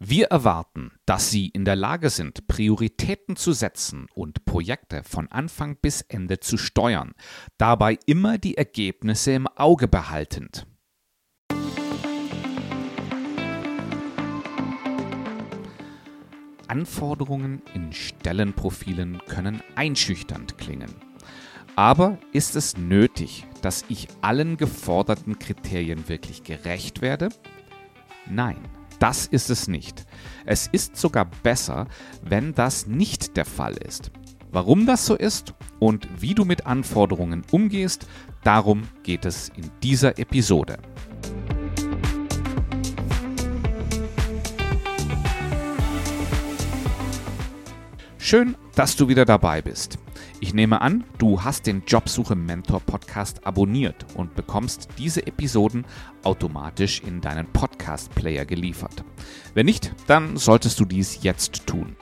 Wir erwarten, dass Sie in der Lage sind, Prioritäten zu setzen und Projekte von Anfang bis Ende zu steuern, dabei immer die Ergebnisse im Auge behaltend. Anforderungen in Stellenprofilen können einschüchternd klingen. Aber ist es nötig, dass ich allen geforderten Kriterien wirklich gerecht werde? Nein. Das ist es nicht. Es ist sogar besser, wenn das nicht der Fall ist. Warum das so ist und wie du mit Anforderungen umgehst, darum geht es in dieser Episode. Schön, dass du wieder dabei bist. Ich nehme an, du hast den Jobsuche Mentor Podcast abonniert und bekommst diese Episoden automatisch in deinen Podcast Player geliefert. Wenn nicht, dann solltest du dies jetzt tun.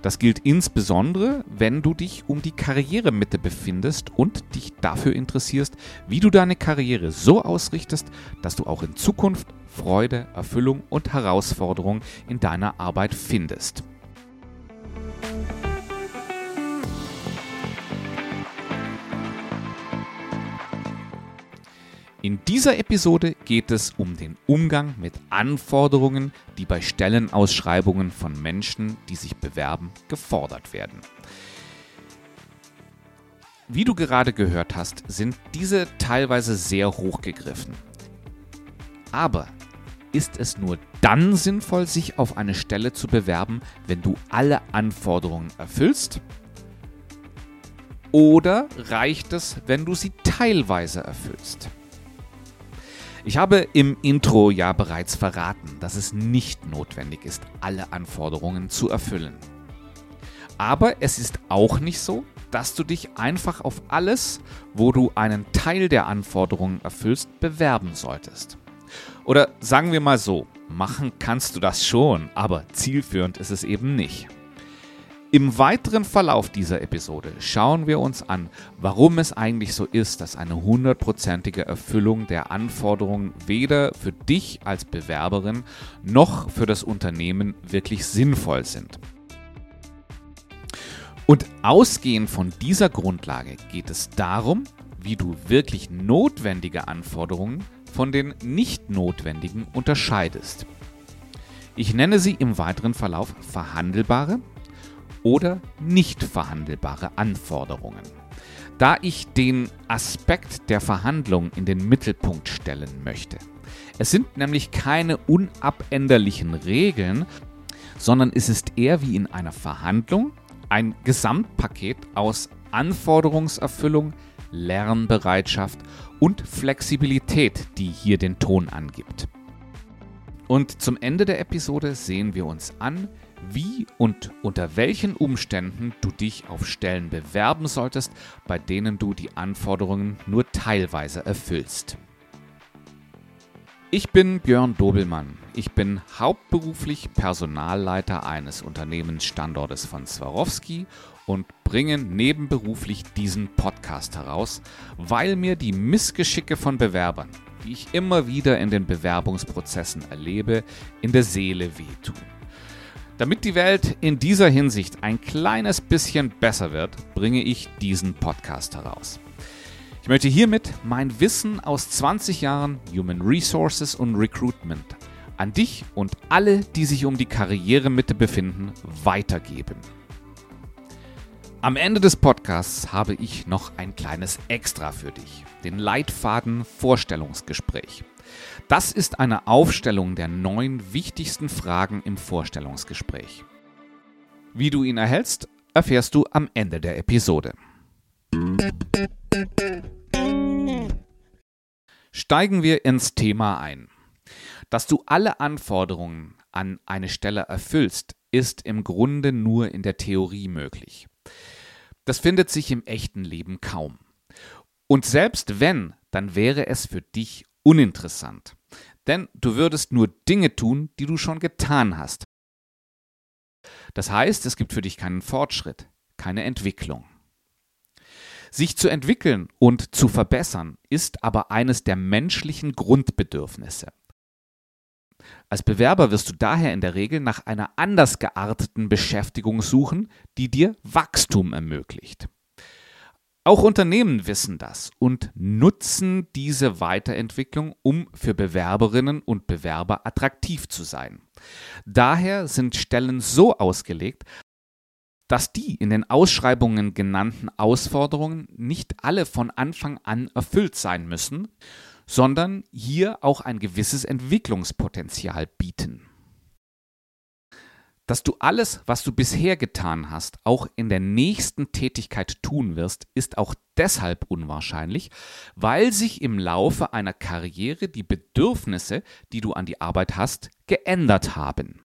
Das gilt insbesondere, wenn du dich um die Karrieremitte befindest und dich dafür interessierst, wie du deine Karriere so ausrichtest, dass du auch in Zukunft Freude, Erfüllung und Herausforderung in deiner Arbeit findest. In dieser Episode geht es um den Umgang mit Anforderungen, die bei Stellenausschreibungen von Menschen, die sich bewerben, gefordert werden. Wie du gerade gehört hast, sind diese teilweise sehr hochgegriffen. Aber ist es nur dann sinnvoll, sich auf eine Stelle zu bewerben, wenn du alle Anforderungen erfüllst? Oder reicht es, wenn du sie teilweise erfüllst? Ich habe im Intro ja bereits verraten, dass es nicht notwendig ist, alle Anforderungen zu erfüllen. Aber es ist auch nicht so, dass du dich einfach auf alles, wo du einen Teil der Anforderungen erfüllst, bewerben solltest. Oder sagen wir mal so, machen kannst du das schon, aber zielführend ist es eben nicht. Im weiteren Verlauf dieser Episode schauen wir uns an, warum es eigentlich so ist, dass eine hundertprozentige Erfüllung der Anforderungen weder für dich als Bewerberin noch für das Unternehmen wirklich sinnvoll sind. Und ausgehend von dieser Grundlage geht es darum, wie du wirklich notwendige Anforderungen von den nicht notwendigen unterscheidest. Ich nenne sie im weiteren Verlauf verhandelbare oder nicht verhandelbare Anforderungen. Da ich den Aspekt der Verhandlung in den Mittelpunkt stellen möchte. Es sind nämlich keine unabänderlichen Regeln, sondern es ist eher wie in einer Verhandlung ein Gesamtpaket aus Anforderungserfüllung, Lernbereitschaft und Flexibilität, die hier den Ton angibt. Und zum Ende der Episode sehen wir uns an, wie und unter welchen Umständen du dich auf Stellen bewerben solltest, bei denen du die Anforderungen nur teilweise erfüllst. Ich bin Björn Dobelmann. Ich bin hauptberuflich Personalleiter eines Unternehmensstandortes von Swarovski und bringe nebenberuflich diesen Podcast heraus, weil mir die Missgeschicke von Bewerbern, die ich immer wieder in den Bewerbungsprozessen erlebe, in der Seele wehtun. Damit die Welt in dieser Hinsicht ein kleines bisschen besser wird, bringe ich diesen Podcast heraus. Ich möchte hiermit mein Wissen aus 20 Jahren Human Resources und Recruitment an dich und alle, die sich um die Karrieremitte befinden, weitergeben. Am Ende des Podcasts habe ich noch ein kleines Extra für dich, den Leitfaden Vorstellungsgespräch. Das ist eine Aufstellung der neun wichtigsten Fragen im Vorstellungsgespräch. Wie du ihn erhältst, erfährst du am Ende der Episode. Steigen wir ins Thema ein. Dass du alle Anforderungen an eine Stelle erfüllst, ist im Grunde nur in der Theorie möglich. Das findet sich im echten Leben kaum. Und selbst wenn, dann wäre es für dich uninteressant. Denn du würdest nur Dinge tun, die du schon getan hast. Das heißt, es gibt für dich keinen Fortschritt, keine Entwicklung. Sich zu entwickeln und zu verbessern ist aber eines der menschlichen Grundbedürfnisse. Als Bewerber wirst du daher in der Regel nach einer anders gearteten Beschäftigung suchen, die dir Wachstum ermöglicht. Auch Unternehmen wissen das und nutzen diese Weiterentwicklung, um für Bewerberinnen und Bewerber attraktiv zu sein. Daher sind Stellen so ausgelegt, dass die in den Ausschreibungen genannten Ausforderungen nicht alle von Anfang an erfüllt sein müssen, sondern hier auch ein gewisses Entwicklungspotenzial bieten. Dass du alles, was du bisher getan hast, auch in der nächsten Tätigkeit tun wirst, ist auch deshalb unwahrscheinlich, weil sich im Laufe einer Karriere die Bedürfnisse, die du an die Arbeit hast, geändert haben.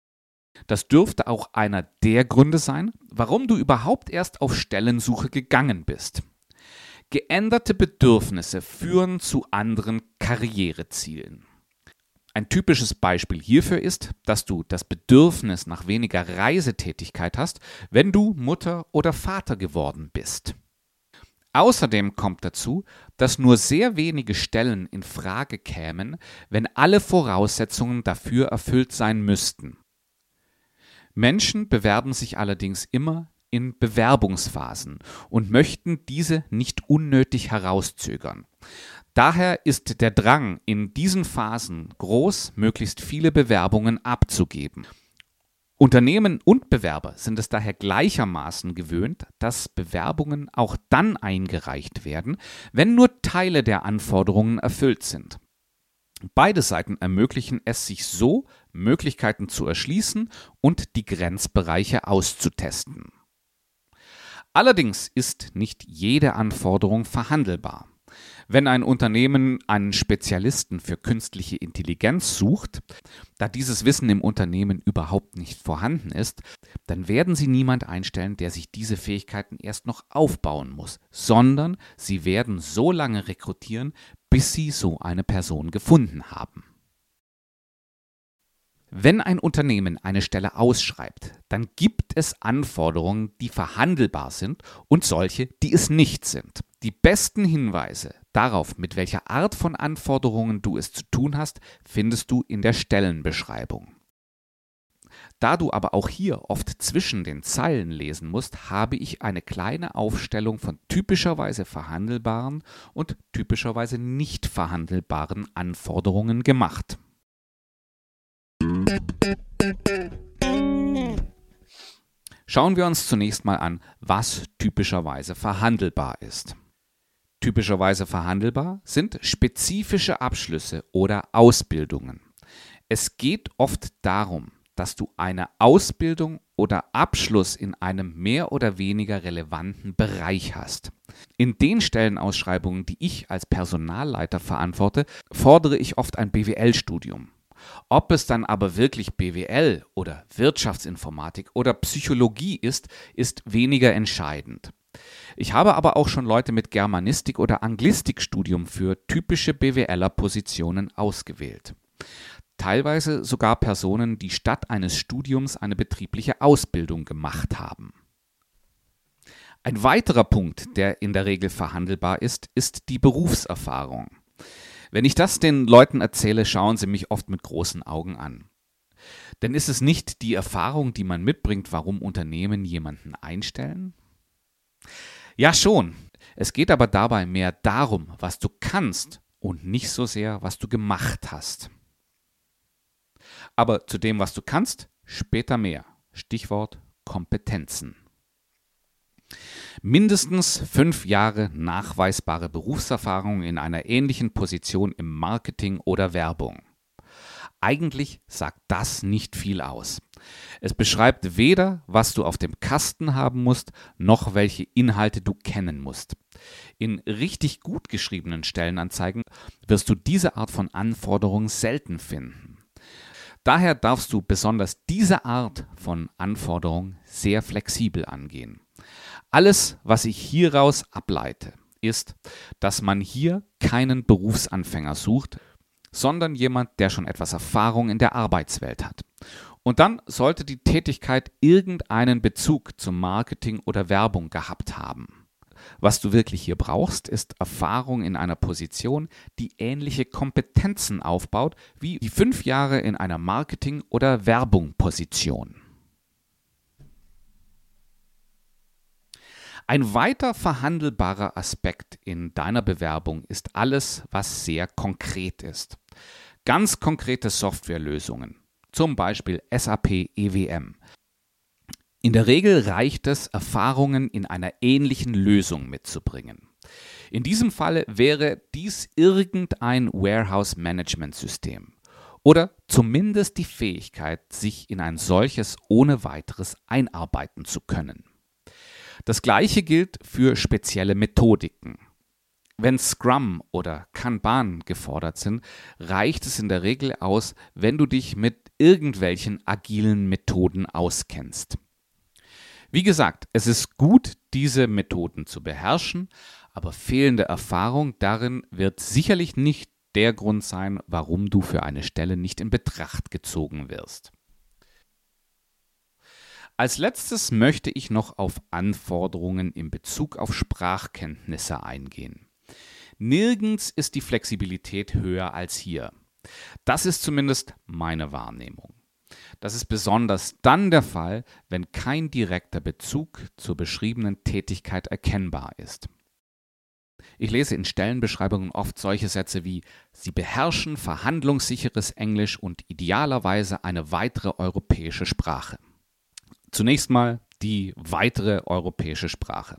Das dürfte auch einer der Gründe sein, warum du überhaupt erst auf Stellensuche gegangen bist. Geänderte Bedürfnisse führen zu anderen Karrierezielen. Ein typisches Beispiel hierfür ist, dass du das Bedürfnis nach weniger Reisetätigkeit hast, wenn du Mutter oder Vater geworden bist. Außerdem kommt dazu, dass nur sehr wenige Stellen in Frage kämen, wenn alle Voraussetzungen dafür erfüllt sein müssten. Menschen bewerben sich allerdings immer in Bewerbungsphasen und möchten diese nicht unnötig herauszögern. Daher ist der Drang in diesen Phasen groß, möglichst viele Bewerbungen abzugeben. Unternehmen und Bewerber sind es daher gleichermaßen gewöhnt, dass Bewerbungen auch dann eingereicht werden, wenn nur Teile der Anforderungen erfüllt sind. Beide Seiten ermöglichen es sich so, Möglichkeiten zu erschließen und die Grenzbereiche auszutesten. Allerdings ist nicht jede Anforderung verhandelbar. Wenn ein Unternehmen einen Spezialisten für künstliche Intelligenz sucht, da dieses Wissen im Unternehmen überhaupt nicht vorhanden ist, dann werden sie niemand einstellen, der sich diese Fähigkeiten erst noch aufbauen muss, sondern sie werden so lange rekrutieren, bis sie so eine Person gefunden haben. Wenn ein Unternehmen eine Stelle ausschreibt, dann gibt es Anforderungen, die verhandelbar sind und solche, die es nicht sind. Die besten Hinweise darauf, mit welcher Art von Anforderungen du es zu tun hast, findest du in der Stellenbeschreibung. Da du aber auch hier oft zwischen den Zeilen lesen musst, habe ich eine kleine Aufstellung von typischerweise verhandelbaren und typischerweise nicht verhandelbaren Anforderungen gemacht. Schauen wir uns zunächst mal an, was typischerweise verhandelbar ist. Typischerweise verhandelbar sind spezifische Abschlüsse oder Ausbildungen. Es geht oft darum, dass du eine Ausbildung oder Abschluss in einem mehr oder weniger relevanten Bereich hast. In den Stellenausschreibungen, die ich als Personalleiter verantworte, fordere ich oft ein BWL-Studium. Ob es dann aber wirklich BWL oder Wirtschaftsinformatik oder Psychologie ist, ist weniger entscheidend. Ich habe aber auch schon Leute mit Germanistik oder Anglistikstudium für typische BWLer-Positionen ausgewählt. Teilweise sogar Personen, die statt eines Studiums eine betriebliche Ausbildung gemacht haben. Ein weiterer Punkt, der in der Regel verhandelbar ist, ist die Berufserfahrung. Wenn ich das den Leuten erzähle, schauen sie mich oft mit großen Augen an. Denn ist es nicht die Erfahrung, die man mitbringt, warum Unternehmen jemanden einstellen? Ja schon. Es geht aber dabei mehr darum, was du kannst und nicht so sehr, was du gemacht hast. Aber zu dem, was du kannst, später mehr. Stichwort Kompetenzen mindestens fünf Jahre nachweisbare Berufserfahrung in einer ähnlichen Position im Marketing oder Werbung. Eigentlich sagt das nicht viel aus. Es beschreibt weder, was du auf dem Kasten haben musst, noch welche Inhalte du kennen musst. In richtig gut geschriebenen Stellenanzeigen wirst du diese Art von Anforderungen selten finden. Daher darfst du besonders diese Art von Anforderung sehr flexibel angehen. Alles, was ich hieraus ableite, ist, dass man hier keinen Berufsanfänger sucht, sondern jemand, der schon etwas Erfahrung in der Arbeitswelt hat. Und dann sollte die Tätigkeit irgendeinen Bezug zum Marketing oder Werbung gehabt haben. was du wirklich hier brauchst, ist Erfahrung in einer Position, die ähnliche Kompetenzen aufbaut wie die fünf Jahre in einer Marketing- oder Werbung-Position. Ein weiter verhandelbarer Aspekt in deiner Bewerbung ist alles, was sehr konkret ist. Ganz konkrete Softwarelösungen, zum Beispiel SAP EWM. In der Regel reicht es, Erfahrungen in einer ähnlichen Lösung mitzubringen. In diesem Fall wäre dies irgendein Warehouse-Management-System oder zumindest die Fähigkeit, sich in ein solches ohne weiteres einarbeiten zu können. Das gleiche gilt für spezielle Methodiken. Wenn Scrum oder Kanban gefordert sind, reicht es in der Regel aus, wenn du dich mit irgendwelchen agilen Methoden auskennst. Wie gesagt, es ist gut, diese Methoden zu beherrschen, aber fehlende Erfahrung darin wird sicherlich nicht der Grund sein, warum du für eine Stelle nicht in Betracht gezogen wirst. Als letztes möchte ich noch auf Anforderungen in Bezug auf Sprachkenntnisse eingehen. Nirgends ist die Flexibilität höher als hier. Das ist zumindest meine Wahrnehmung. Das ist besonders dann der Fall, wenn kein direkter Bezug zur beschriebenen Tätigkeit erkennbar ist. Ich lese in Stellenbeschreibungen oft solche Sätze wie Sie beherrschen verhandlungssicheres Englisch und idealerweise eine weitere europäische Sprache. Zunächst mal die weitere europäische Sprache.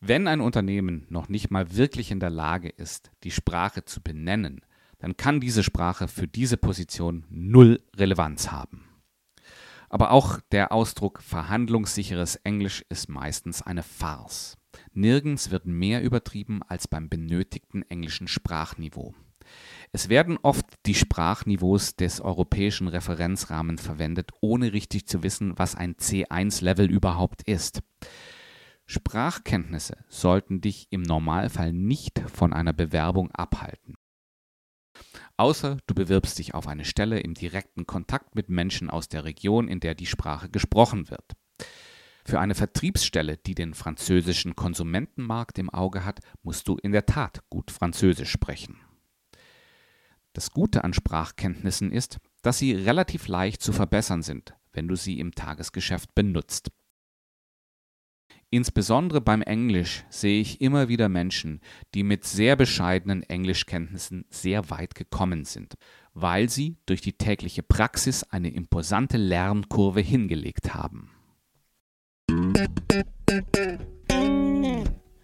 Wenn ein Unternehmen noch nicht mal wirklich in der Lage ist, die Sprache zu benennen, dann kann diese Sprache für diese Position null Relevanz haben. Aber auch der Ausdruck verhandlungssicheres Englisch ist meistens eine Farce. Nirgends wird mehr übertrieben als beim benötigten englischen Sprachniveau. Es werden oft die Sprachniveaus des europäischen Referenzrahmens verwendet, ohne richtig zu wissen, was ein C1-Level überhaupt ist. Sprachkenntnisse sollten dich im Normalfall nicht von einer Bewerbung abhalten. Außer du bewirbst dich auf eine Stelle im direkten Kontakt mit Menschen aus der Region, in der die Sprache gesprochen wird. Für eine Vertriebsstelle, die den französischen Konsumentenmarkt im Auge hat, musst du in der Tat gut Französisch sprechen. Das Gute an Sprachkenntnissen ist, dass sie relativ leicht zu verbessern sind, wenn du sie im Tagesgeschäft benutzt. Insbesondere beim Englisch sehe ich immer wieder Menschen, die mit sehr bescheidenen Englischkenntnissen sehr weit gekommen sind, weil sie durch die tägliche Praxis eine imposante Lernkurve hingelegt haben.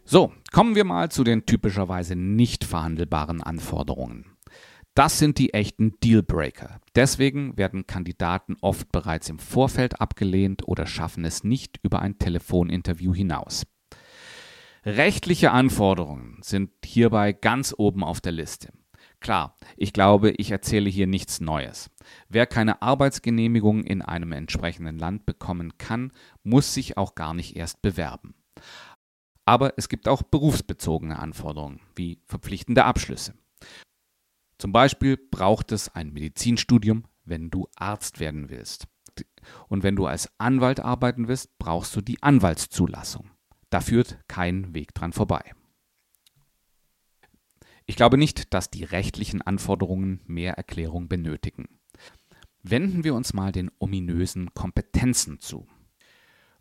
So, kommen wir mal zu den typischerweise nicht verhandelbaren Anforderungen. Das sind die echten Dealbreaker. Deswegen werden Kandidaten oft bereits im Vorfeld abgelehnt oder schaffen es nicht über ein Telefoninterview hinaus. Rechtliche Anforderungen sind hierbei ganz oben auf der Liste. Klar, ich glaube, ich erzähle hier nichts Neues. Wer keine Arbeitsgenehmigung in einem entsprechenden Land bekommen kann, muss sich auch gar nicht erst bewerben. Aber es gibt auch berufsbezogene Anforderungen, wie verpflichtende Abschlüsse. Zum Beispiel braucht es ein Medizinstudium, wenn du Arzt werden willst. Und wenn du als Anwalt arbeiten willst, brauchst du die Anwaltszulassung. Da führt kein Weg dran vorbei. Ich glaube nicht, dass die rechtlichen Anforderungen mehr Erklärung benötigen. Wenden wir uns mal den ominösen Kompetenzen zu.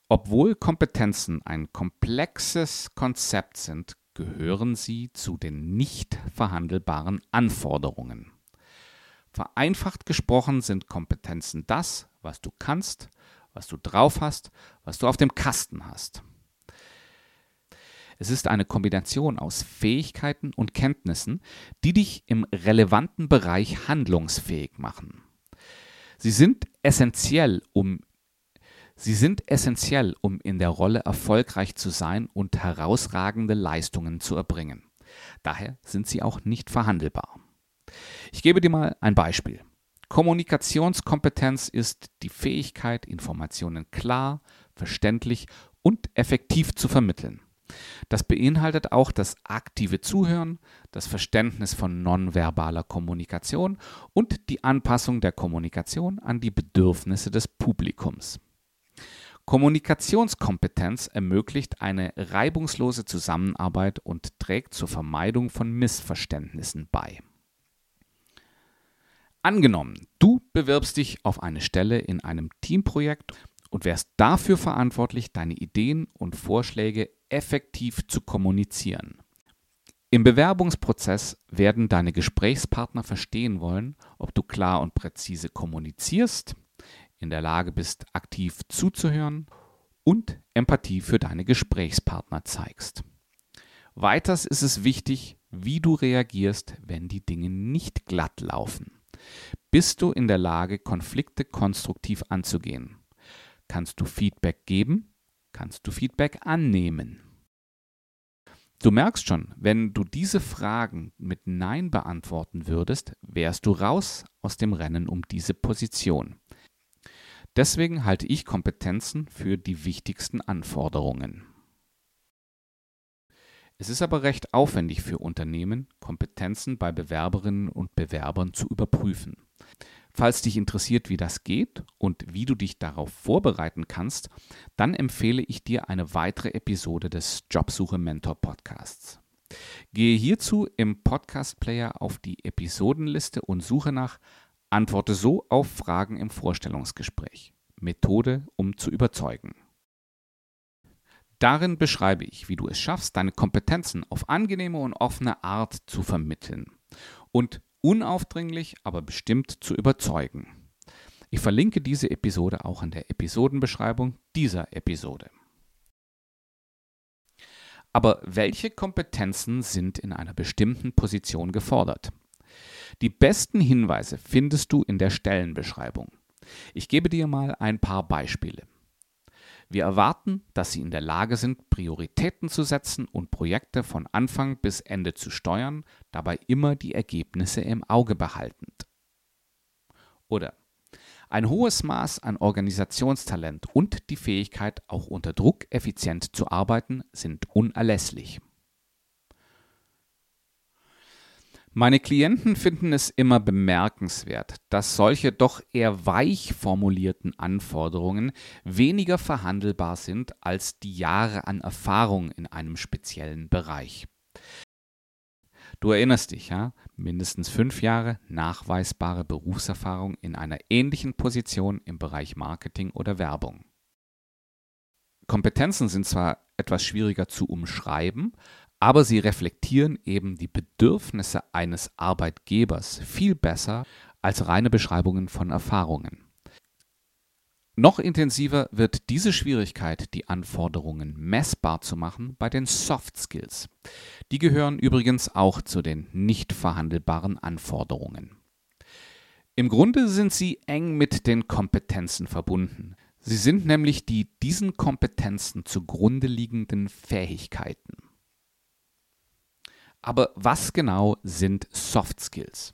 Obwohl Kompetenzen ein komplexes Konzept sind, gehören sie zu den nicht verhandelbaren Anforderungen. Vereinfacht gesprochen sind Kompetenzen das, was du kannst, was du drauf hast, was du auf dem Kasten hast. Es ist eine Kombination aus Fähigkeiten und Kenntnissen, die dich im relevanten Bereich handlungsfähig machen. Sie sind essentiell, um Sie sind essentiell, um in der Rolle erfolgreich zu sein und herausragende Leistungen zu erbringen. Daher sind sie auch nicht verhandelbar. Ich gebe dir mal ein Beispiel. Kommunikationskompetenz ist die Fähigkeit, Informationen klar, verständlich und effektiv zu vermitteln. Das beinhaltet auch das aktive Zuhören, das Verständnis von nonverbaler Kommunikation und die Anpassung der Kommunikation an die Bedürfnisse des Publikums. Kommunikationskompetenz ermöglicht eine reibungslose Zusammenarbeit und trägt zur Vermeidung von Missverständnissen bei. Angenommen, du bewirbst dich auf eine Stelle in einem Teamprojekt und wärst dafür verantwortlich, deine Ideen und Vorschläge effektiv zu kommunizieren. Im Bewerbungsprozess werden deine Gesprächspartner verstehen wollen, ob du klar und präzise kommunizierst, in der Lage bist, aktiv zuzuhören und Empathie für deine Gesprächspartner zeigst. Weiters ist es wichtig, wie du reagierst, wenn die Dinge nicht glatt laufen. Bist du in der Lage, Konflikte konstruktiv anzugehen? Kannst du Feedback geben? Kannst du Feedback annehmen? Du merkst schon, wenn du diese Fragen mit Nein beantworten würdest, wärst du raus aus dem Rennen um diese Position. Deswegen halte ich Kompetenzen für die wichtigsten Anforderungen. Es ist aber recht aufwendig für Unternehmen, Kompetenzen bei Bewerberinnen und Bewerbern zu überprüfen. Falls dich interessiert, wie das geht und wie du dich darauf vorbereiten kannst, dann empfehle ich dir eine weitere Episode des Jobsuche Mentor Podcasts. Gehe hierzu im Podcast Player auf die Episodenliste und suche nach Antworte so auf Fragen im Vorstellungsgespräch. Methode, um zu überzeugen. Darin beschreibe ich, wie du es schaffst, deine Kompetenzen auf angenehme und offene Art zu vermitteln und unaufdringlich, aber bestimmt zu überzeugen. Ich verlinke diese Episode auch in der Episodenbeschreibung dieser Episode. Aber welche Kompetenzen sind in einer bestimmten Position gefordert? Die besten Hinweise findest du in der Stellenbeschreibung. Ich gebe dir mal ein paar Beispiele. Wir erwarten, dass Sie in der Lage sind, Prioritäten zu setzen und Projekte von Anfang bis Ende zu steuern, dabei immer die Ergebnisse im Auge behaltend. Oder ein hohes Maß an Organisationstalent und die Fähigkeit, auch unter Druck effizient zu arbeiten, sind unerlässlich. Meine Klienten finden es immer bemerkenswert, dass solche doch eher weich formulierten Anforderungen weniger verhandelbar sind als die Jahre an Erfahrung in einem speziellen Bereich. Du erinnerst dich, ja? Mindestens fünf Jahre nachweisbare Berufserfahrung in einer ähnlichen Position im Bereich Marketing oder Werbung. Kompetenzen sind zwar etwas schwieriger zu umschreiben, aber sie reflektieren eben die Bedürfnisse eines Arbeitgebers viel besser als reine Beschreibungen von Erfahrungen. Noch intensiver wird diese Schwierigkeit, die Anforderungen messbar zu machen, bei den Soft Skills. Die gehören übrigens auch zu den nicht verhandelbaren Anforderungen. Im Grunde sind sie eng mit den Kompetenzen verbunden. Sie sind nämlich die diesen Kompetenzen zugrunde liegenden Fähigkeiten. Aber was genau sind Soft Skills?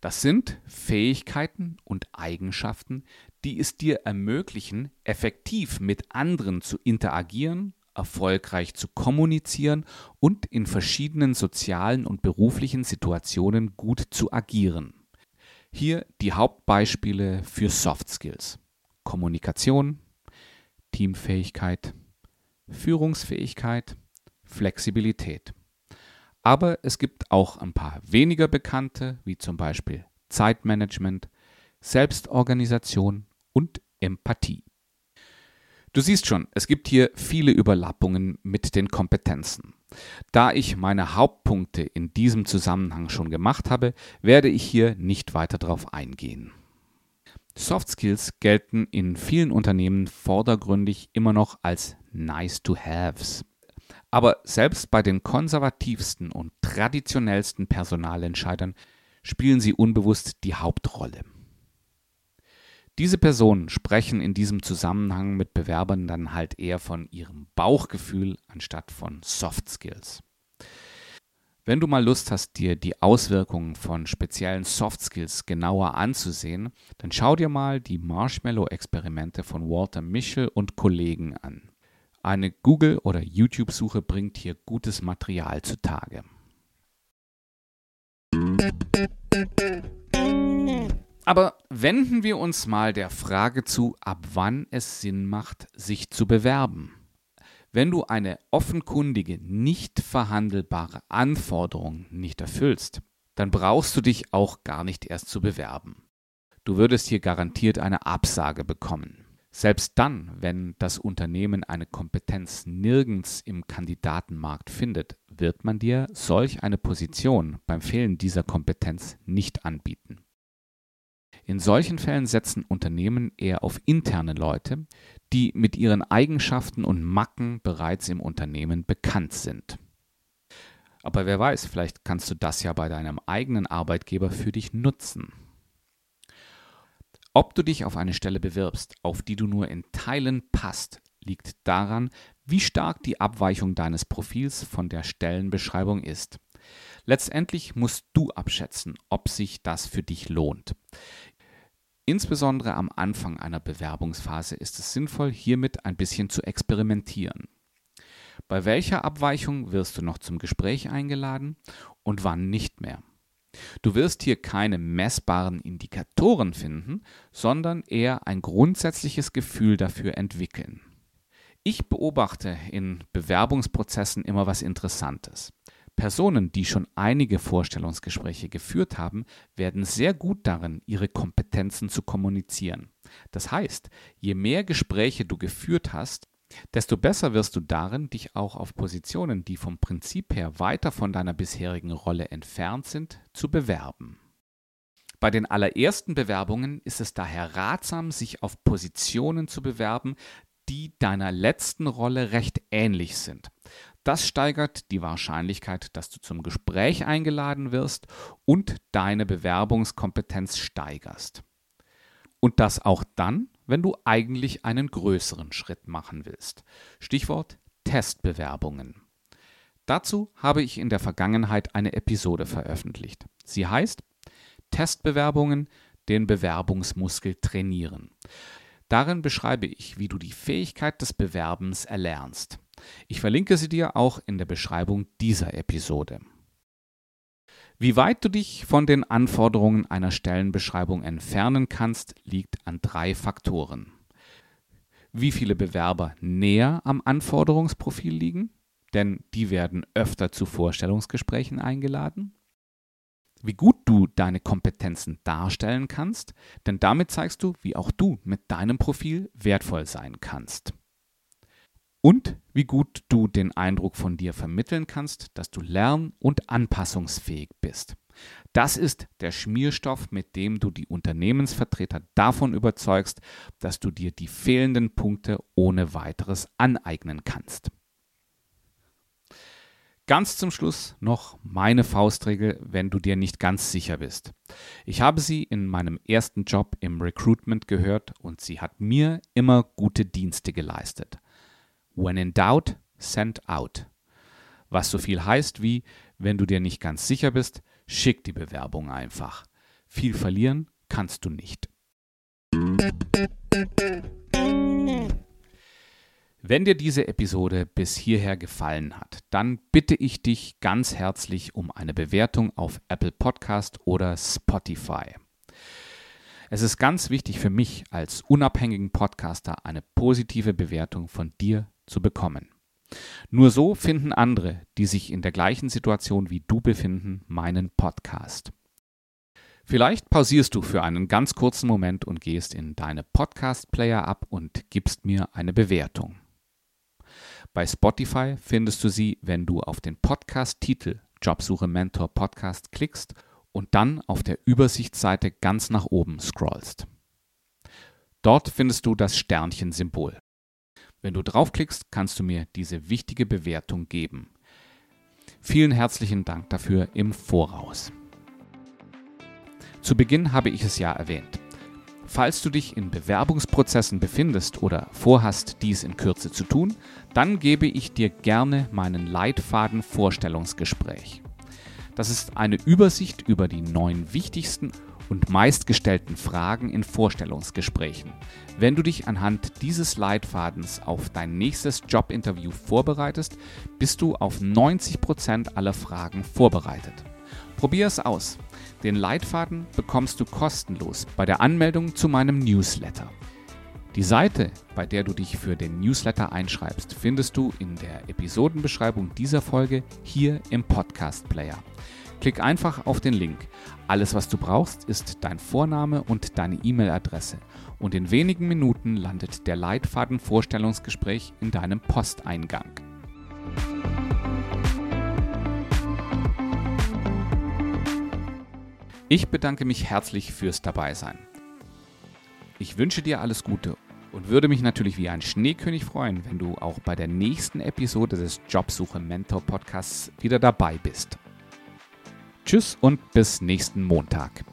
Das sind Fähigkeiten und Eigenschaften, die es dir ermöglichen, effektiv mit anderen zu interagieren, erfolgreich zu kommunizieren und in verschiedenen sozialen und beruflichen Situationen gut zu agieren. Hier die Hauptbeispiele für Soft Skills. Kommunikation, Teamfähigkeit, Führungsfähigkeit, Flexibilität. Aber es gibt auch ein paar weniger bekannte, wie zum Beispiel Zeitmanagement, Selbstorganisation und Empathie. Du siehst schon, es gibt hier viele Überlappungen mit den Kompetenzen. Da ich meine Hauptpunkte in diesem Zusammenhang schon gemacht habe, werde ich hier nicht weiter darauf eingehen. Soft Skills gelten in vielen Unternehmen vordergründig immer noch als nice to haves. Aber selbst bei den konservativsten und traditionellsten Personalentscheidern spielen sie unbewusst die Hauptrolle. Diese Personen sprechen in diesem Zusammenhang mit Bewerbern dann halt eher von ihrem Bauchgefühl anstatt von Soft Skills. Wenn du mal Lust hast, dir die Auswirkungen von speziellen Soft Skills genauer anzusehen, dann schau dir mal die Marshmallow-Experimente von Walter Mischel und Kollegen an. Eine Google- oder YouTube-Suche bringt hier gutes Material zutage. Aber wenden wir uns mal der Frage zu, ab wann es Sinn macht, sich zu bewerben. Wenn du eine offenkundige, nicht verhandelbare Anforderung nicht erfüllst, dann brauchst du dich auch gar nicht erst zu bewerben. Du würdest hier garantiert eine Absage bekommen. Selbst dann, wenn das Unternehmen eine Kompetenz nirgends im Kandidatenmarkt findet, wird man dir solch eine Position beim Fehlen dieser Kompetenz nicht anbieten. In solchen Fällen setzen Unternehmen eher auf interne Leute, die mit ihren Eigenschaften und Macken bereits im Unternehmen bekannt sind. Aber wer weiß, vielleicht kannst du das ja bei deinem eigenen Arbeitgeber für dich nutzen. Ob du dich auf eine Stelle bewirbst, auf die du nur in Teilen passt, liegt daran, wie stark die Abweichung deines Profils von der Stellenbeschreibung ist. Letztendlich musst du abschätzen, ob sich das für dich lohnt. Insbesondere am Anfang einer Bewerbungsphase ist es sinnvoll, hiermit ein bisschen zu experimentieren. Bei welcher Abweichung wirst du noch zum Gespräch eingeladen und wann nicht mehr? Du wirst hier keine messbaren Indikatoren finden, sondern eher ein grundsätzliches Gefühl dafür entwickeln. Ich beobachte in Bewerbungsprozessen immer was Interessantes. Personen, die schon einige Vorstellungsgespräche geführt haben, werden sehr gut darin, ihre Kompetenzen zu kommunizieren. Das heißt, je mehr Gespräche du geführt hast, desto besser wirst du darin, dich auch auf Positionen, die vom Prinzip her weiter von deiner bisherigen Rolle entfernt sind, zu bewerben. Bei den allerersten Bewerbungen ist es daher ratsam, sich auf Positionen zu bewerben, die deiner letzten Rolle recht ähnlich sind. Das steigert die Wahrscheinlichkeit, dass du zum Gespräch eingeladen wirst und deine Bewerbungskompetenz steigerst. Und das auch dann, wenn du eigentlich einen größeren Schritt machen willst. Stichwort Testbewerbungen. Dazu habe ich in der Vergangenheit eine Episode veröffentlicht. Sie heißt Testbewerbungen, den Bewerbungsmuskel trainieren. Darin beschreibe ich, wie du die Fähigkeit des Bewerbens erlernst. Ich verlinke sie dir auch in der Beschreibung dieser Episode. Wie weit du dich von den Anforderungen einer Stellenbeschreibung entfernen kannst, liegt an drei Faktoren. Wie viele Bewerber näher am Anforderungsprofil liegen, denn die werden öfter zu Vorstellungsgesprächen eingeladen. Wie gut du deine Kompetenzen darstellen kannst, denn damit zeigst du, wie auch du mit deinem Profil wertvoll sein kannst und wie gut du den Eindruck von dir vermitteln kannst, dass du lern- und anpassungsfähig bist. Das ist der Schmierstoff, mit dem du die Unternehmensvertreter davon überzeugst, dass du dir die fehlenden Punkte ohne weiteres aneignen kannst. Ganz zum Schluss noch meine Faustregel, wenn du dir nicht ganz sicher bist. Ich habe sie in meinem ersten Job im Recruitment gehört und sie hat mir immer gute Dienste geleistet. When in doubt, send out. Was so viel heißt wie, wenn du dir nicht ganz sicher bist, schick die Bewerbung einfach. Viel verlieren kannst du nicht. Wenn dir diese Episode bis hierher gefallen hat, dann bitte ich dich ganz herzlich um eine Bewertung auf Apple Podcast oder Spotify. Es ist ganz wichtig für mich als unabhängigen Podcaster eine positive Bewertung von dir zu bekommen. Nur so finden andere, die sich in der gleichen Situation wie du befinden, meinen Podcast. Vielleicht pausierst du für einen ganz kurzen Moment und gehst in deine Podcast-Player ab und gibst mir eine Bewertung. Bei Spotify findest du sie, wenn du auf den Podcast-Titel Jobsuche Mentor Podcast klickst und dann auf der Übersichtsseite ganz nach oben scrollst. Dort findest du das Sternchen-Symbol. Wenn du draufklickst, kannst du mir diese wichtige Bewertung geben. Vielen herzlichen Dank dafür im Voraus. Zu Beginn habe ich es ja erwähnt. Falls du dich in Bewerbungsprozessen befindest oder vorhast, dies in Kürze zu tun, dann gebe ich dir gerne meinen Leitfaden Vorstellungsgespräch. Das ist eine Übersicht über die neun wichtigsten und meistgestellten Fragen in Vorstellungsgesprächen. Wenn du dich anhand dieses Leitfadens auf dein nächstes Jobinterview vorbereitest, bist du auf 90% aller Fragen vorbereitet. Probier es aus. Den Leitfaden bekommst du kostenlos bei der Anmeldung zu meinem Newsletter. Die Seite, bei der du dich für den Newsletter einschreibst, findest du in der Episodenbeschreibung dieser Folge hier im Podcast Player. Klick einfach auf den Link. Alles, was du brauchst, ist dein Vorname und deine E-Mail-Adresse. Und in wenigen Minuten landet der Leitfaden-Vorstellungsgespräch in deinem Posteingang. Ich bedanke mich herzlich fürs Dabeisein. Ich wünsche dir alles Gute und würde mich natürlich wie ein Schneekönig freuen, wenn du auch bei der nächsten Episode des Jobsuche Mentor Podcasts wieder dabei bist. Tschüss und bis nächsten Montag.